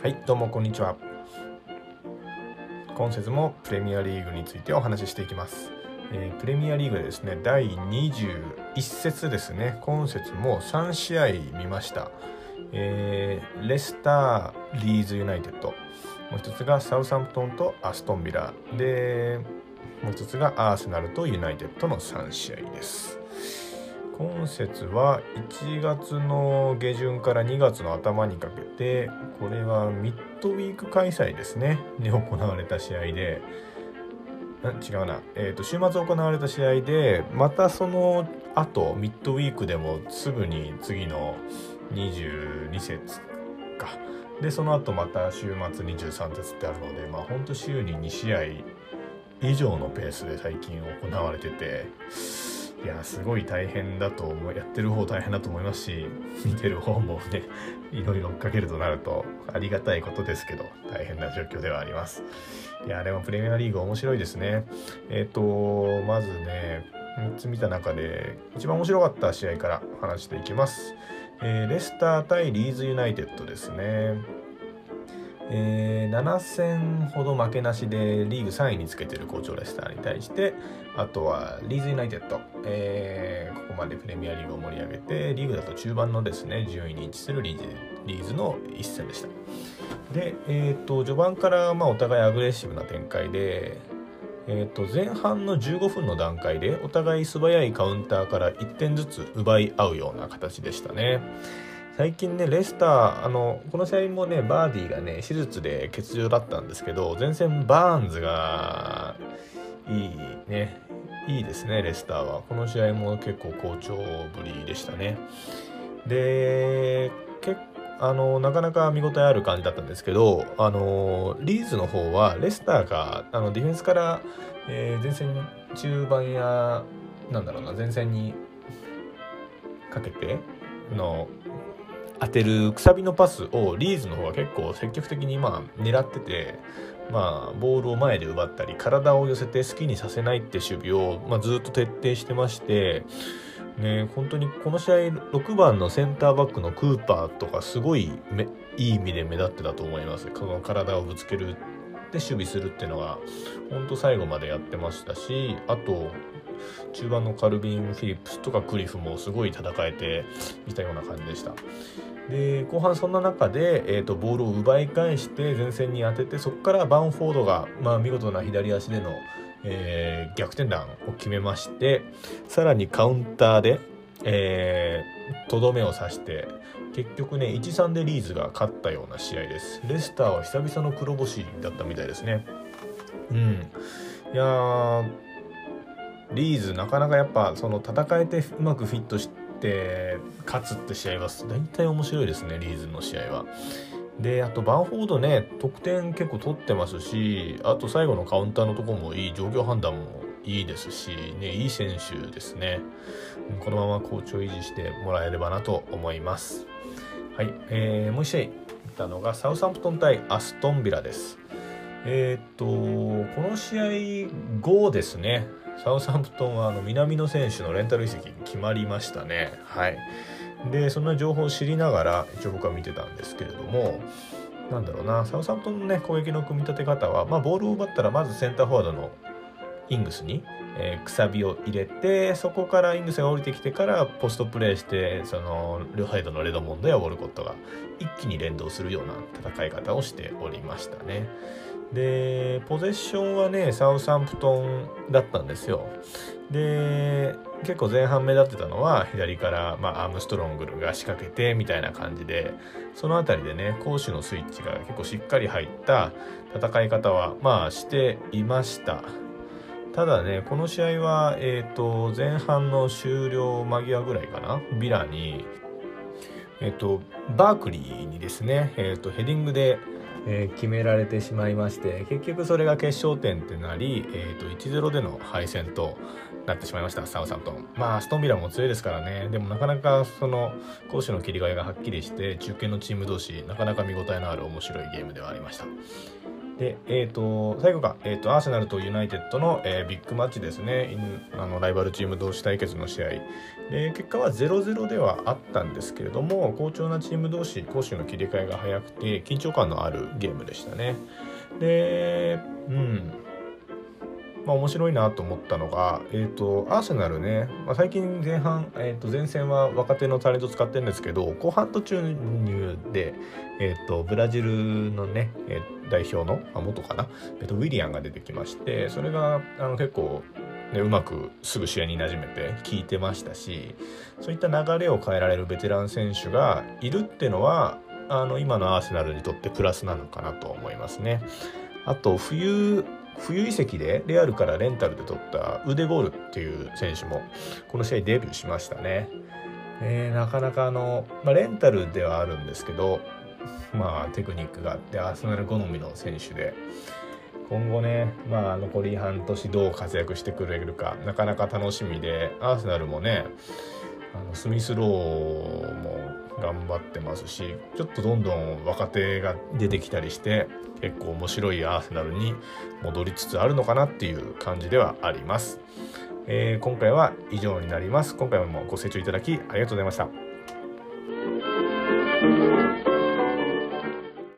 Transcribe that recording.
はいどうもこんにちは。今節もプレミアリーグについてお話ししていきます、えー、プレミアリーグですね第21節ですね。今節も3試合見ました、えー、レスターリーズユナイテッド。もう一つがサウサンプトンとアストンビラ。でもう一つがアーセナルとユナイテッドの3試合です。今節は1月の下旬から2月の頭にかけてこれはミッドウィーク開催ですね。に行われた試合で。違うな、えーと、週末行われた試合でまたその後ミッドウィークでもすぐに次の22節か。でその後また週末23節ってあるのでまあほんと週に2試合以上のペースで最近行われてて。いやすごい大変だと思う。やってる方大変だと思いますし見てる方もねいろいろ追っかけるとなるとありがたいことですけど大変な状況ではあります。いやでもプレミアリーグ面白いですね。えっ、ー、とまずね3つ見た中で一番面白かった試合から話していきます、えー、レスター対リーズユナイテッドですね。えー、7戦ほど負けなしでリーグ3位につけてる好調レスターに対してあとはリーズユナイテッド、えー、ここまでプレミアリーグを盛り上げてリーグだと中盤のですね順位に位置するリーズリーズの一戦でした。で、えーと、序盤からまあお互いアグレッシブな展開で、えー、と前半の15分の段階でお互い素早いカウンターから1点ずつ奪い合うような形でしたね。最近ねレスターあのこの試合もねバーディーがね手術で欠場だったんですけど前線バーンズがいいねいいですねレスターは。この試合も結構好調ぶりでしたね。であのなかなか見応えある感じだったんですけどあのリーズの方はレスターがあのディフェンスから、えー、前線中盤やなんだろうな前線にかけての当てるくさびのパスをリーズの方が結構積極的にまあ狙ってて、まあ、ボールを前で奪ったり体を寄せて好きにさせないって守備を、まあ、ずっと徹底してまして、ね、本当にこの試合6番のセンターバックのクーパーとかすごいめいい意味で目立ってたと思います。この体をぶつける守備するっていうのが本当最後までやってましたしあと中盤のカルビン・フィリップスとかクリフもすごい戦えていたような感じでした。で後半そんな中で、えーと、ボールを奪い返して前線に当ててそこからバンフォードが、まあ、見事な左足での、えー、逆転弾を決めましてさらにカウンターでとど、めを刺して結局ね1-3でリーズが勝ったような試合です。レスターは久々の黒星だったみたいですね。うん。いやリーズなかなかやっぱその戦えてうまくフィットして勝つって試合は大体面白いですねリーズの試合は。であとバンフォードね得点結構取ってますしあと最後のカウンターのとこもいい状況判断もいいですし、ね、いい選手ですね。このまま好調維持してもらえればなと思います。はい、えー、もう一試合ったのがサウサンプトン対アストンビラですえー、っとこの試合後ですねサウサンプトンはあの南の選手のレンタル移籍決まりましたね。はい。で、そんな情報を知りながら、一応僕は見てたんですけれども、なんだろうな、サウサンプトンのね、攻撃の組み立て方は、まあ、ボールを奪ったら、まずセンターフォワードのイングスに、えー、くさびを入れて、そこからイングスが降りてきてから、ポストプレーして、その、両サイドのレドモンドやウォルコットが一気に連動するような戦い方をしておりましたね。でポゼッションはねサウサンプトンだったんですよで結構前半目立ってたのは左から、まあ、アームストロングルが仕掛けてみたいな感じでその辺りでね攻守のスイッチが結構しっかり入った戦い方はまあしていましたただねこの試合は、えーと、前半の終了間際ぐらいかなビラにえっ、ー、とバークリーにですね、えーとヘディングでえ、決められてしまいまして結局それが決勝点ってなり、えーと、1-0での敗戦となってしまいましたサウサントンまあストンビラも強いですからね。でもなかなかその攻守の切り替えがはっきりして中堅のチーム同士なかなか見応えのある面白いゲームではありました。で、え、ー、と、最後が、えっ、ー、と、アーセナルとユナイテッドの、えー、ビッグマッチですね。あの、ライバルチーム同士対決の試合。で、結果は0-0ではあったんですけれども、好調なチーム同士、攻守の切り替えが早くて、緊張感のあるゲームでしたね。で、うん。まあ、面白いなと思ったのが、えーと、アーセナルね、まあ、最近前半、えー、と前線は若手のタレント使ってるんですけど後半途中入で、えーと、ブラジルのね、えー、代表のあ元かな、えーと、ウィリアンが出てきましてそれがあの結構ね、うまくすぐ試合に馴染めて効いてましたしそういった流れを変えられるベテラン選手がいるってのはあの今のアーセナルにとってプラスなのかなと思いますね。あと冬冬移籍でレアルからレンタルで取ったウデゴールっていう選手もこの試合デビューしましたね。えー、なかなかあの、まあ、レンタルではあるんですけど、まあ、テクニックがあってアーセナル好みの選手で今後ね、まあ、残り半年どう活躍してくれるかなかなか楽しみでアーセナルもねあのスミスローも頑張ってますしちょっとどんどん若手が出てきたりして結構面白いアーセナルに戻りつつあるのかなっていう感じではあります。えー、今回は以上になります。今回もご清聴いただきありがとうございました。